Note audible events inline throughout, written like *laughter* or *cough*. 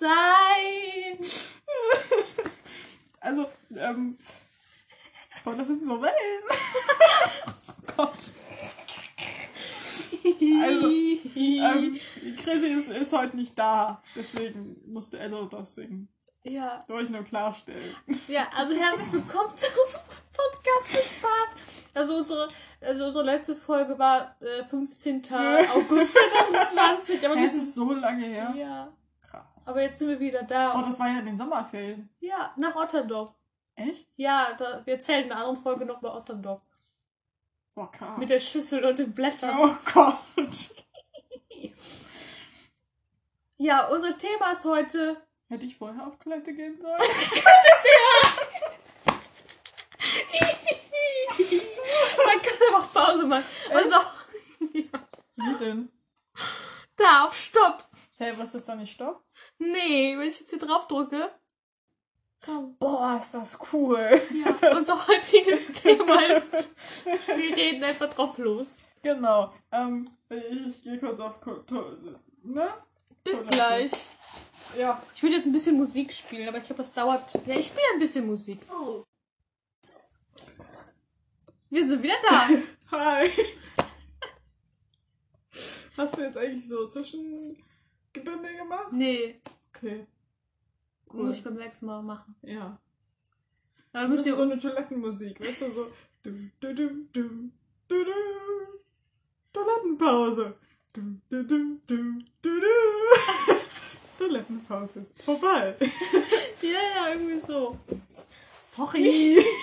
sein. *laughs* Also, ähm. Boah, das sind so Wellen. *laughs* oh Gott. Also, ähm, Chrissy ist, ist heute nicht da. Deswegen musste Ello das singen. ja. Wollte ich nur klarstellen. Ja, also herzlich willkommen zu unserem Podcast für Spaß. Also unsere, also unsere letzte Folge war äh, 15. August *laughs* 2020. Aber wir es ist so lange her. ja, Krass. aber jetzt sind wir wieder da. oh, das war ja in den Sommerferien. ja, nach Otterndorf. Echt? Ja, da, wir erzählen in einer anderen Folge noch bei Otterndorf. Boah, krass. Mit der Schüssel und den Blättern. oh Gott. *laughs* Ja, unser Thema ist heute. Hätte ich vorher auf Toilette gehen sollen? *laughs* Man kann aber auch Pause machen. Also, Wie denn? da, auf Stopp. Hä, was ist da nicht Stopp? Nee, wenn ich jetzt hier drauf drücke. Komm. Boah, ist das cool. Ja, unser heutiges *laughs* Thema ist, wir reden einfach drauf los. Genau. Ähm, ich gehe kurz auf Ko- to ne? Bis Toilette. gleich. Ja. Ich würde jetzt ein bisschen Musik spielen, aber ich glaube, das dauert. Ja, ich spiele ein bisschen Musik. Oh. Wir sind wieder da. *laughs* Hi. Hast du jetzt eigentlich so Zwischengebündel gemacht? Nee, Okay. muss ich beim nächsten Mal machen. Ja. Aber du Das ist so eine Toilettenmusik, weißt du, so. Dum, dum, dum, dum, dum, dum. Toilettenpause. Dum, dum, dum, dum, dum, dum. *laughs* Toilettenpause. Vorbei. *laughs* Ja, ja, irgendwie so. Sorry. *laughs*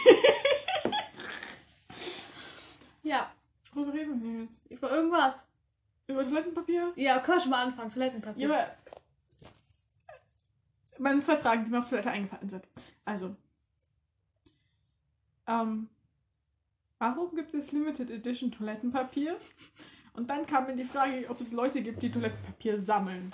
Ja, Worüber reden wir jetzt? über irgendwas. Über Toilettenpapier? Ja, können wir schon mal anfangen. Toilettenpapier. Ja, meine zwei Fragen, die mir auf Toilette eingefallen sind. Also, ähm, warum gibt es Limited Edition Toilettenpapier? Und dann kam mir die Frage, ob es Leute gibt, die Toilettenpapier sammeln.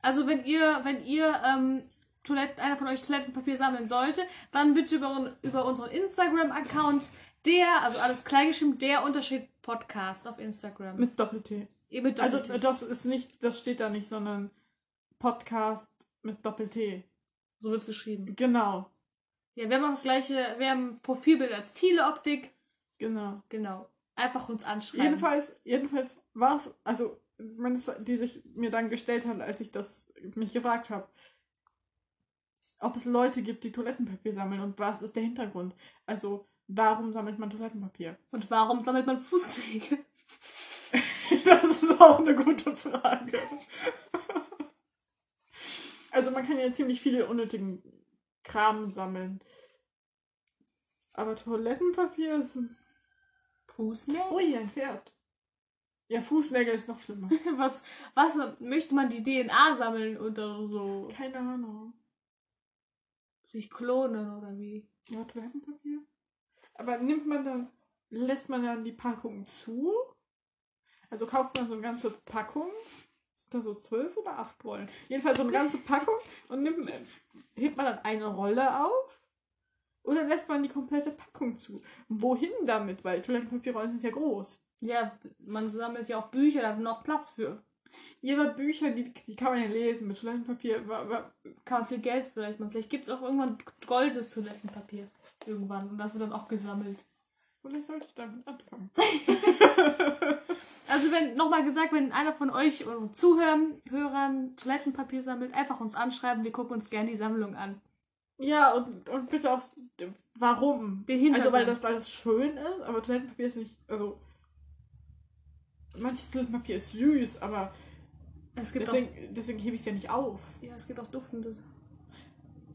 Also wenn ihr, wenn ihr ähm, Toilette, einer von euch Toilettenpapier sammeln sollte, dann bitte über, über unseren Instagram-Account, der, also alles kleingeschrieben, der Unterschied Podcast auf Instagram. Mit Doppel-T. Mit Also, Doppel-T. das ist nicht, das steht da nicht, sondern Podcast mit Doppel-T. so wird's geschrieben. Genau, Ja, wir haben auch das gleiche, wir haben ein Profilbild als Thiele-Optik. genau. Genau. Einfach uns anschreiben. Jedenfalls, jedenfalls war es, also, meine, Fra- die sich mir dann gestellt hat, als ich das mich gefragt habe, ob es Leute gibt, die Toilettenpapier sammeln und was ist der Hintergrund? Also, warum sammelt man Toilettenpapier? Und warum sammelt man Fußnägel? *laughs* Das ist auch eine gute Frage. Also, man kann ja ziemlich viele unnötigen Kram sammeln. Aber Toilettenpapier ist. ein- Fußnägel? Ui, ein Pferd. Ja, Fußnägel ist noch schlimmer. *laughs* Was, was möchte man die DNA sammeln oder so? Keine Ahnung. Sich klonen oder wie? Ja, Toilettenpapier. Aber nimmt man dann, lässt man dann die Packung zu? Also kauft man so eine ganze Packung? Sind da so zwölf oder acht Rollen? Jedenfalls so eine ganze *laughs* Packung und nimmt, hebt man dann eine Rolle auf? Oder lässt man die komplette Packung zu? Wohin damit? Weil Toilettenpapierrollen sind ja groß. Ja, man sammelt ja auch Bücher, da hat man auch Platz für. Ihre Bücher, die, die kann man ja lesen mit Toilettenpapier. wa- wa- Kann man viel Geld vielleicht machen. Vielleicht gibt es auch irgendwann goldenes Toilettenpapier. Irgendwann. Und das wird dann auch gesammelt. Vielleicht sollte ich damit anfangen. *laughs* Also wenn, nochmal gesagt, wenn einer von euch oder Zuhörern Hörern Toilettenpapier sammelt, einfach uns anschreiben. Wir gucken uns gerne die Sammlung an. Ja, und, und bitte auch, warum? Den Hintergrund. Also, weil das, weil das schön ist, aber Toilettenpapier ist nicht, also, manches Toilettenpapier ist süß, aber Es gibt deswegen, deswegen hebe ich es ja nicht auf. auch, ja, es gibt auch duftende.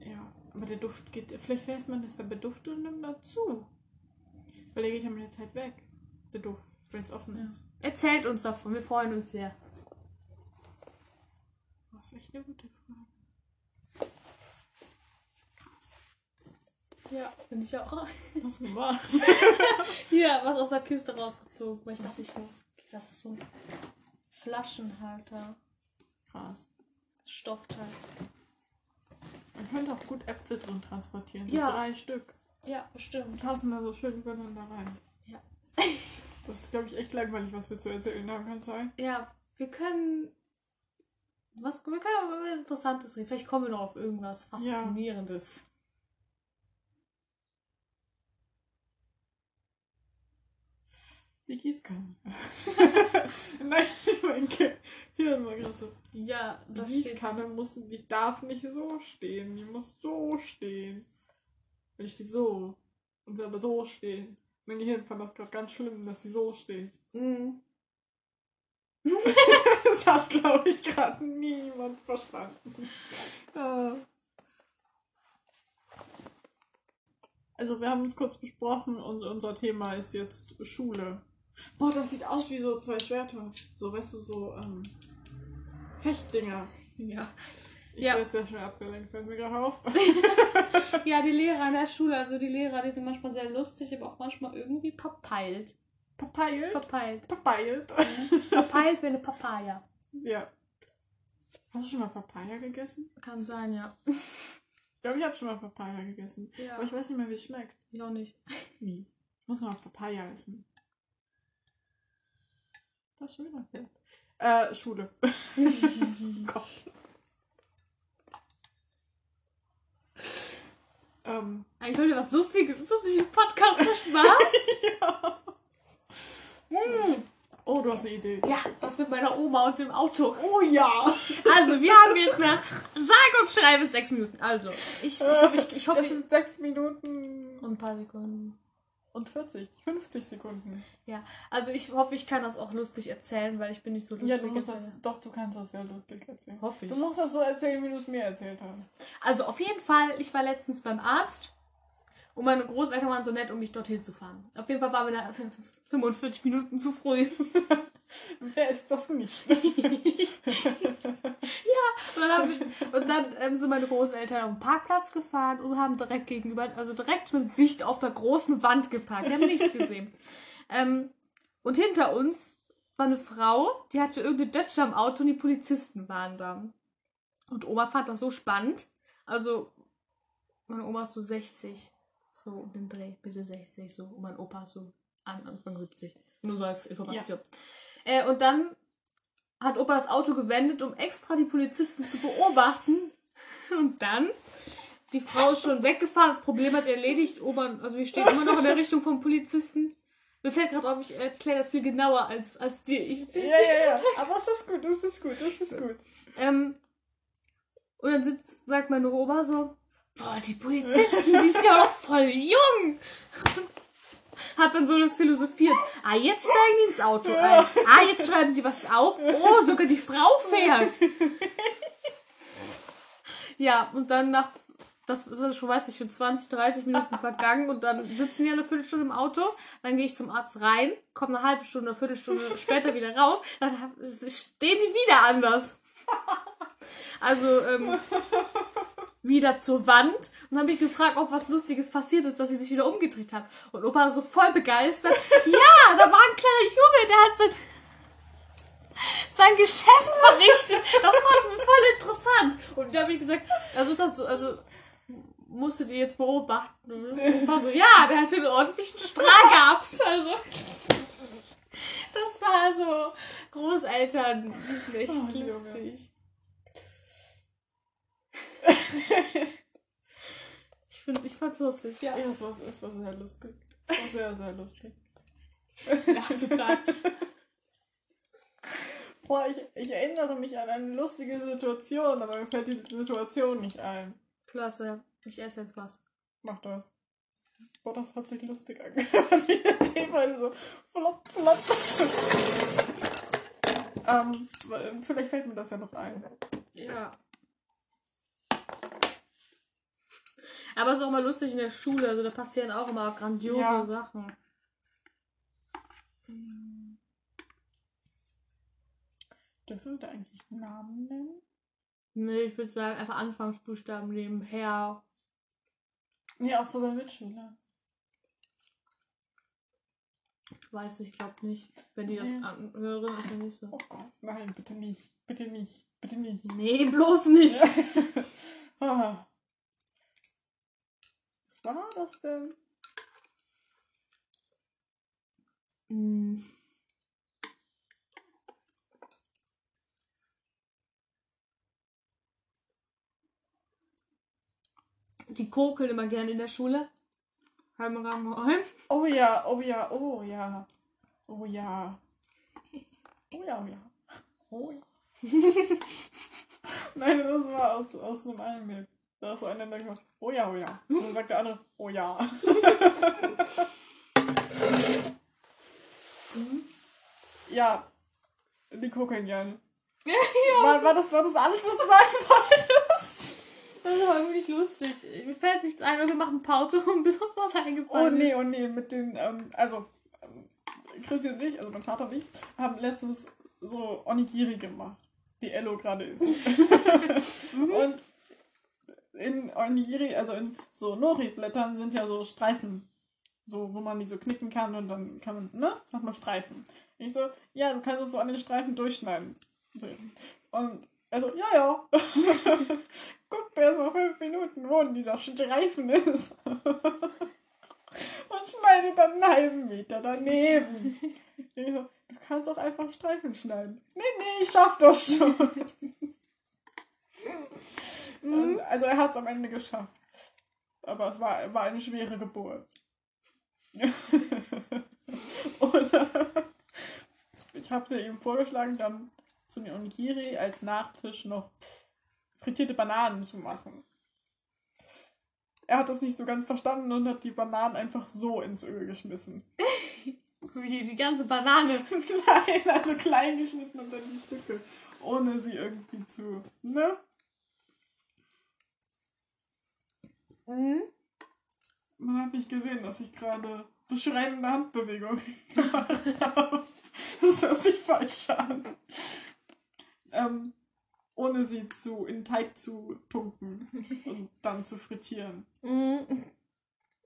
Ja, aber der Duft geht, vielleicht lässt man das dann beduftet und nimmt dazu. Weil der geht ja mit der Zeit weg, der Duft, wenn es offen ist. Erzählt uns davon, wir freuen uns sehr. Das ist echt eine gute Frage. Krass. Ja, finde ich auch. Was *laughs* gemacht? Hier, was aus der Kiste rausgezogen. Weil ich dachte, ich, das ist so ein Flaschenhalter. Krass. Stoffteil. Man könnte auch gut Äpfel drin transportieren. So Ja. drei Stück. Ja, bestimmt. passen da so schön übereinander rein. Ja. *laughs* Das ist, glaube ich, echt langweilig, was wir zu erzählen haben, kann sein? Ja, wir können Was, wir können aber über Interessantes reden. Vielleicht kommen wir noch auf irgendwas Faszinierendes. Die Gießkanne. *laughs* Nein, mein Hirn war gerade so. Ja, Die. Gießkanne muss, die darf nicht so stehen. Die muss so stehen. Und die steht so. Und sie aber so stehen. Mein Gehirn fand das gerade ganz schlimm, dass sie so steht. Mhm. *laughs* Das hat, glaube ich, gerade niemand verstanden. Äh. Also wir haben uns kurz besprochen und unser Thema ist jetzt Schule. Boah, das sieht aus wie so zwei Schwerter. So, weißt du, so ähm, Fechtdinger. Ja. Ich Ja. werde sehr schnell abgelenkt, fällt mir gerade auf. *laughs* ja, die Lehrer an der Schule, also die Lehrer, die sind manchmal sehr lustig, aber auch manchmal irgendwie verpeilt. Papeilt? Verpeilt. Papeilt. Verpeilt wie eine Papaya. ja. Hast du schon mal Papaya gegessen? Kann sein, ja. Ich glaube, ich habe schon mal Papaya gegessen. Ja. Aber ich weiß nicht mehr, wie es schmeckt. Ich auch nicht. Mies. Ich muss noch Papaya essen. Das Film. Äh, Schule. *laughs* *laughs* Gott. ähm, Eigentlich wollte was Lustiges. Ist das nicht ein Podcast für Spaß? *laughs* ja. Hm. Oh, du hast eine Idee. Ja, was mit meiner Oma und dem Auto. Oh ja. Also, wir haben jetzt nach sage und schreibe sechs Minuten. Also, ich, ich hoffe, ich, ich, hoffe, Das ich, sind 6 Minuten und ein paar Sekunden. Und 40, 50 Sekunden. Ja, also ich hoffe, ich kann das auch lustig erzählen, weil ich bin nicht so lustig. Ja, du musst das, doch, du kannst das sehr lustig erzählen. Hoffe ich. Du musst das so erzählen, wie du es mir erzählt hast. Also auf jeden Fall, ich war letztens beim Arzt und meine Großeltern waren so nett, um mich dorthin zu fahren. Auf jeden Fall waren wir da 45 Minuten zu früh. *laughs* *laughs* Wer ist das nicht? *laughs* Und dann, wir, und dann ähm, sind meine Großeltern auf den Parkplatz gefahren und haben direkt gegenüber, also direkt mit Sicht auf der großen Wand geparkt. Die haben nichts gesehen. *laughs* Ähm, und hinter uns war eine Frau, die hatte irgendeine Dötsche am Auto und die Polizisten waren da. Und Oma fand das so spannend. Also, meine Oma ist so 60. So um den Dreh, Mitte 60, so. Und mein Opa ist so an, Anfang 70. Nur so als Information. Äh, und dann hat Opa das Auto gewendet, um extra die Polizisten zu beobachten. *laughs* Und dann, die Frau ist schon weggefahren, das Problem hat erledigt. Opa, also wir stehen immer noch in der Richtung vom Polizisten. Mir fällt gerade auf, ich erkläre das viel genauer als, als dir. Ich, Ja, ja, ja. Aber es ist gut, es ist gut, es ist gut. ähm, und dann sitzt, sagt meine Oma so, boah, die Polizisten, die sind ja auch voll jung. Hat dann so philosophiert. Ah, jetzt steigen die ins Auto ein. Ah, jetzt schreiben sie was auf. Oh, sogar die Frau fährt. Ja, und dann nach, das, ist schon, weiß ich, schon 20, 30 Minuten vergangen und dann sitzen die eine Viertelstunde im Auto. Dann gehe ich zum Arzt rein, komme eine halbe Stunde, eine Viertelstunde später wieder raus. Dann stehen die wieder anders. Also, ähm, wieder zur Wand und dann habe ich gefragt, ob was Lustiges passiert ist, dass sie sich wieder umgedreht hat. Und Opa war so voll begeistert. *laughs* Ja, da war ein kleiner Junge, der hat sein, sein Geschäft verrichtet. Das wir voll interessant. Und da habe ich gesagt, also ist das so, also musstet ihr jetzt beobachten. Und Opa so, ja, der hatte einen ordentlichen Strahl gehabt. Also, das war so Großeltern, die sind echt Oh, Junge. *laughs* Ich finde, ich fand's lustig, ja. Ja, es war, es war sehr lustig. Es war sehr, sehr lustig. Ja, total. *laughs* Boah, ich, ich erinnere mich an eine lustige Situation, aber mir fällt die Situation nicht ein. Klasse. Ich esse jetzt was. Mach das. Boah, das hat sich lustig angehört, wie der Thema so flop, flop. *laughs* ähm, vielleicht fällt mir das ja noch ein. Ja. Aber es ist auch mal lustig in der Schule, also da passieren auch immer grandiose Ja. Sachen. Dürfen wir da eigentlich Namen nennen? Nee, ich würde sagen, einfach Anfangsbuchstaben nehmen. Herr. Ja, auch so bei Mitschülern. Ich weiß, ich glaube nicht. Wenn die das Nee. anhören, ist ja nicht so. Oh Gott, nein, bitte nicht. Bitte nicht. Bitte nicht. Nee, bloß nicht. *laughs* Ah war das denn? Hm. Die kokeln immer gerne in der Schule. Heimrahmen. Oh ja, oh ja, oh ja. Oh ja. Oh ja, oh ja. Oh ja. *laughs* Nein, das war aus, aus einem Anime. Da ist so einer, der gesagt, oh ja, oh ja. Und dann sagt der andere, oh ja. *laughs* ja, die kokeln gerne. *laughs* ja, War, war, das, war das alles, was du sagen wolltest? das war wirklich lustig. Mir fällt nichts ein und wir machen Pause und *laughs* bis uns was Oh eingefallen nee, ist. oh nee, mit den, ähm, also, ähm, Chrissy und ich, also mein Vater und ich, haben letztens so Onigiri gemacht, die Ello gerade isst. Und in Onigiri, also in so Nori-Blättern sind ja so Streifen, so, wo man die so knicken kann und dann kann man, ne, macht man Streifen. Ich so, ja, du kannst es so an den Streifen durchschneiden. So. Und also, ja, ja. *laughs* Guckt erst mal fünf Minuten, wo dieser Streifen ist. *laughs* und schneidet dann einen halben Meter daneben. Ich so, du kannst auch einfach Streifen schneiden. Nee, nee, ich schaff das schon. *laughs* *laughs* Also er hat es am Ende geschafft. Aber es war, war eine schwere Geburt. *laughs* und *laughs* ich habe ihm vorgeschlagen, dann zu den Onigiri als Nachtisch noch frittierte Bananen zu machen. Er hat das nicht so ganz verstanden und hat die Bananen einfach so ins Öl geschmissen. So wie die ganze Banane. Nein, also klein geschnitten und dann die Stücke. Ohne sie irgendwie zu. Ne? Mhm. Man hat nicht gesehen, dass ich gerade beschreibende Handbewegung *laughs* gemacht habe. Das hört sich falsch an. Ähm, ohne sie zu in Teig zu tunken und dann zu frittieren. Mhm.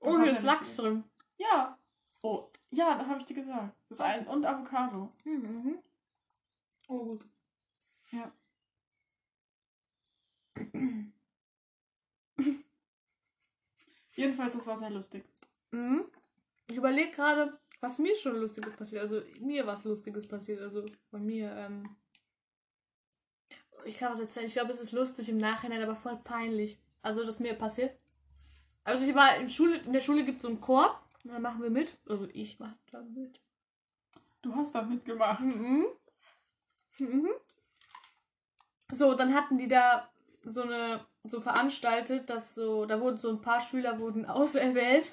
Das Oh, hier er ist Lachs drin. Ja. Oh, ja, da habe ich dir gesagt. Das ist ein und Avocado. Mhm. Oh, gut. Ja. *clears throat* Jedenfalls, das war sehr lustig. Mhm. Ich überlege gerade, was mir schon Lustiges passiert. Also mir was Lustiges passiert. Also von mir. Ähm ich kann was erzählen. Ich glaube, es ist lustig im Nachhinein, aber voll peinlich. Also, das mir passiert. Also ich war in Schule, in der Schule gibt es so einen Chor. Und dann machen wir mit. Also ich mache da mit. Du hast da mitgemacht. Mhm. Mhm. So, dann hatten die da so eine so veranstaltet, dass so, da wurden so ein paar Schüler wurden *laughs* auserwählt.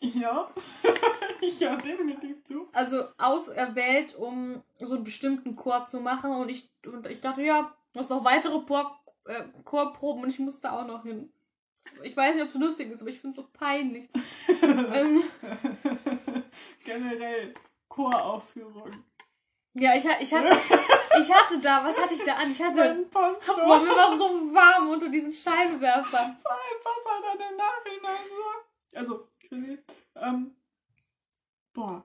Ja. *laughs* ich höre definitiv zu. Also auserwählt, um so einen bestimmten Chor zu machen. Und ich, und ich dachte, ja, noch noch weitere Chor, äh, Chorproben und ich musste auch noch hin. Ich weiß nicht, ob es lustig ist, aber ich finde es so peinlich. *laughs* ähm, Generell Choraufführung. Ja, ich, ich, hatte, *laughs* ich hatte da, was hatte ich da an? Ich hatte, Mein Poncho. boah, mir war so warm unter diesen Scheinwerfern. *laughs* Mein Papa dann im Nachhinein so. Also, Chrissy, ähm, boah,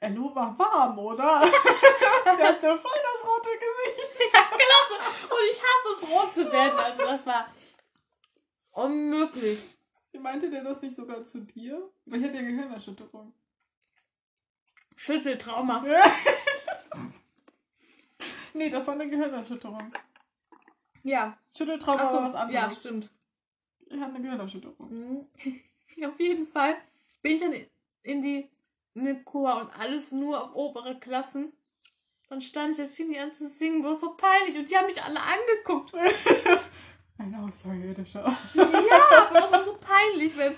Ello war warm, oder? *laughs* Der hatte voll das rote Gesicht. Ja, genau so. Und ich hasse es, rot zu werden. Also das war unmöglich. Meinte der das nicht sogar zu dir? Weil ich hatte ja Gehirnerschütterung. Schütteltrauma. Nee, das war eine Gehirnerschütterung. Ja. Schütteltrauma Achso, war was anderes. ja, stimmt. Ich hatte eine Gehirnerschütterung. Mhm. *laughs* Auf jeden Fall bin ich dann in die Chor und alles nur auf obere Klassen. Dann stand ich und fing die an zu singen, war so peinlich und die haben mich alle angeguckt. *laughs* Ein Außerirdischer. Ja, aber das war so peinlich, weil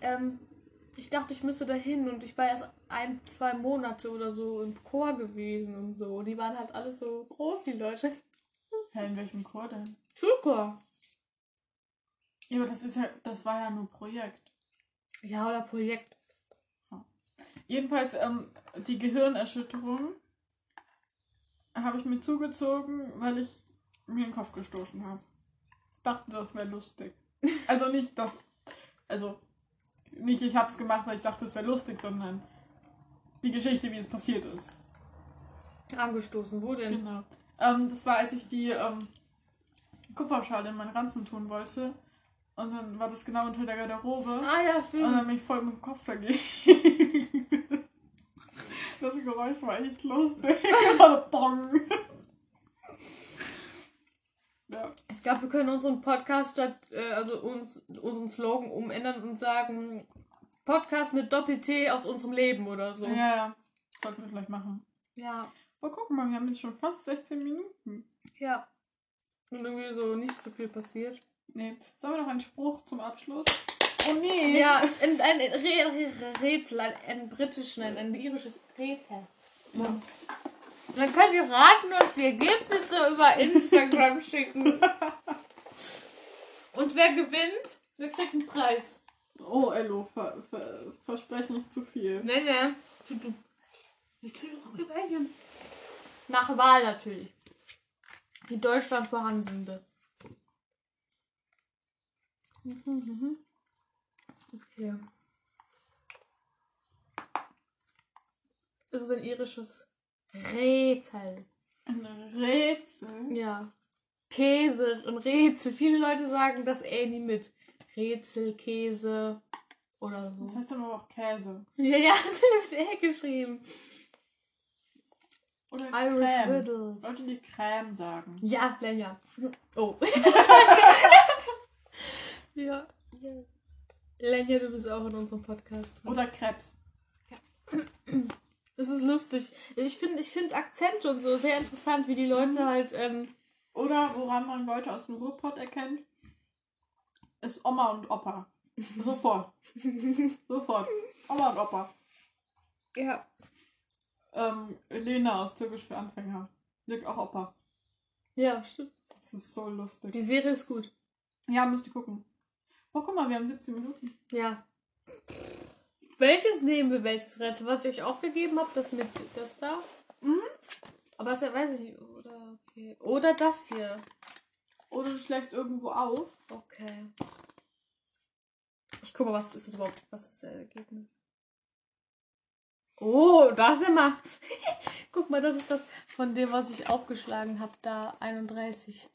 ähm, ich dachte, ich müsste dahin und ich war erst ein, zwei Monate oder so im Chor gewesen und so. Die waren halt alle so groß, die Leute. Hä, in welchem Chor denn? Schulchor. Ja, aber das ist ja, das war ja nur Projekt. Ja, oder Projekt. Jedenfalls, ähm, die Gehirnerschütterung habe ich mir zugezogen, weil ich mir den Kopf gestoßen habe. Dachte, das wäre lustig. Also nicht das, also nicht ich habe es gemacht, weil ich dachte, es wäre lustig, sondern die Geschichte, wie es passiert ist. Angestoßen. Wo denn? Genau. Ähm, das war, als ich die ähm, Kupferschale in meinen Ranzen tun wollte. Und dann war das genau unter der Garderobe. Ah ja, Und Film. dann bin ich voll mit dem Kopf dagegen. *laughs* Das Geräusch war echt lustig. *laughs* Bong. Ja. Ich glaube, wir können unseren Podcast statt, äh, also uns, unseren Slogan umändern und sagen Podcast mit Doppel-T aus unserem Leben oder so. Ja, ja. Sollten wir vielleicht machen. Ja. Oh, guck mal, wir haben jetzt schon fast 16 Minuten. Ja. Und irgendwie so nicht so viel passiert. Nee. Sollen wir noch einen Spruch zum Abschluss? Oh nee. Ja, *laughs* ein, ein Re Rätsel, ein, ein britischen, ein, ein irisches Rätsel. Ja. Dann könnt ihr raten und die Ergebnisse über Instagram *laughs* schicken. Und wer gewinnt, der kriegt einen Preis. Oh, Ello, ver, ver, verspreche nicht zu viel. Ne, ne. Du, du. Wir kriegen auch welche. Nach Wahl natürlich. Die Deutschland vorhandene. Okay. Es ist ein irisches Rätsel. Ein Rätsel. Ja. Käse und Rätsel. Viele Leute sagen das eh nie mit. Rätsel, Käse oder Das so. heißt dann aber auch Käse. Ja, ja, *laughs* das wird mit E geschrieben. Oder Irish Creme. Riddles. Leute, die Creme sagen. Ja, Lenja. Oh. *laughs* ja. ja. Lenja, du bist auch in unserem Podcast drin. Oder Krebs. Das ist lustig. Ich finde ich find Akzente und so sehr interessant, wie die Leute halt. Ähm, Oder woran man Leute aus dem Ruhrpott erkennt, ist Oma und Opa. Sofort. *laughs* Sofort. Oma und Opa. ja. Ähm, Lena aus Türkisch für Anfänger. Sagt auch Opa. Ja, stimmt. Das ist so lustig. Die Serie ist gut. Ja, müsst ihr gucken. Oh, guck mal, wir haben 17 Minuten. Ja. Welches nehmen wir, welches Rätsel? Was ich euch auch gegeben habe, das mit das da. Mhm. Aber das weiß ich nicht. Oder, okay. Oder das hier. Oder du schlägst irgendwo auf. Okay. Ich guck mal, was ist das überhaupt? Was ist das Ergebnis? Oh, da sind wir. *laughs* guck mal, das ist das von dem, was ich aufgeschlagen habe. Da 31.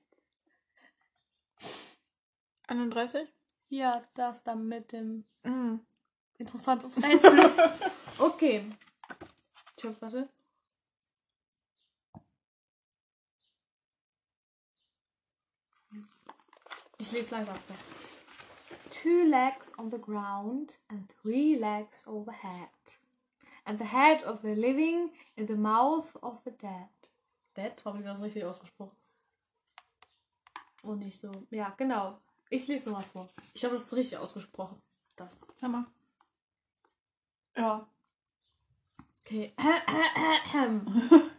31? Ja, das da mit dem Mhm. Interessantes Rätsel. *laughs* okay. Tschüss, warte. Ich lese langsam vor. Two legs on the ground and three legs overhead. And the head of the living in the mouth of the dead. Dead? Habe ich das richtig ausgesprochen? Und nicht so. Ja, genau. Ich lese nochmal vor. Ich habe das richtig ausgesprochen. Das. Schau mal. Ja. Okay. *coughs*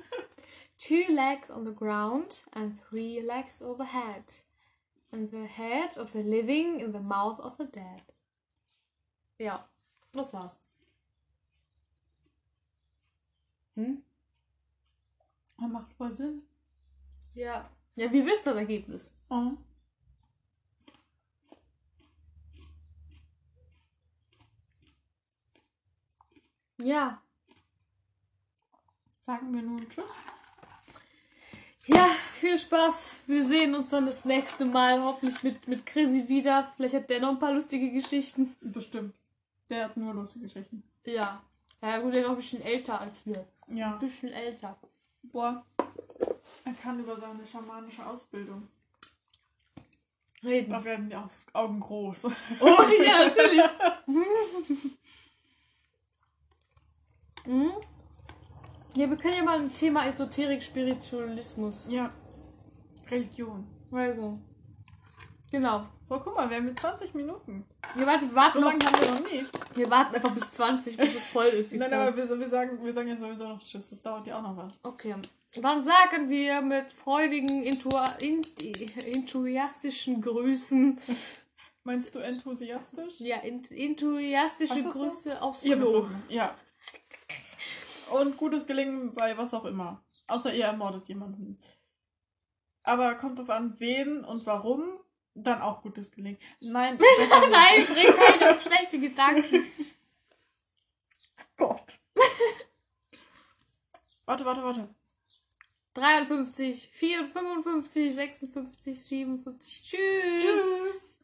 Two legs on the ground and three legs overhead. And the head of the living in the mouth of the dead. Ja, das war's. Hm? Das macht voll Sinn. Ja. Ja, wie wisst das Ergebnis? Oh. Ja. Sagen wir nun Tschüss. Ja, viel Spaß. Wir sehen uns dann das nächste Mal. Hoffentlich mit, mit Chrissy wieder. Vielleicht hat der noch ein paar lustige Geschichten. Bestimmt. Der hat nur lustige Geschichten. Ja. Ja, gut, der ist noch ein bisschen älter als wir. Ja. Ein bisschen älter. Boah. Er kann über seine schamanische Ausbildung. Reden. Da werden die Augen groß. Oh, ja, natürlich. *laughs* Mhm. Ja, wir können ja mal ein Thema Esoterik, Spiritualismus. ja. Religion. Also. Genau. Boah, guck mal, wir haben jetzt 20 Minuten. Wir warten, wir warten, So noch, lange haben wir noch nie. wir warten einfach bis 20, bis es voll ist. Nein, Zeit. aber wir, wir, sagen, wir sagen ja sowieso noch Tschüss. Das dauert ja auch noch was. Okay. Dann sagen wir mit freudigen, in, enthusiastischen Grüßen. Meinst du enthusiastisch? Ja, in, enthusiastische? Grüße aufs Ihr Klo. besuchen. Ja. Und gutes Gelingen bei was auch immer. Außer ihr ermordet jemanden. Aber kommt drauf an, wen und warum. Dann auch gutes Gelingen. Nein. *laughs* Nein, bring keine auf schlechte Gedanken. Gott. warte, warte, warte. 53, 54, 56, 57, 57. Tschüss. Tschüss.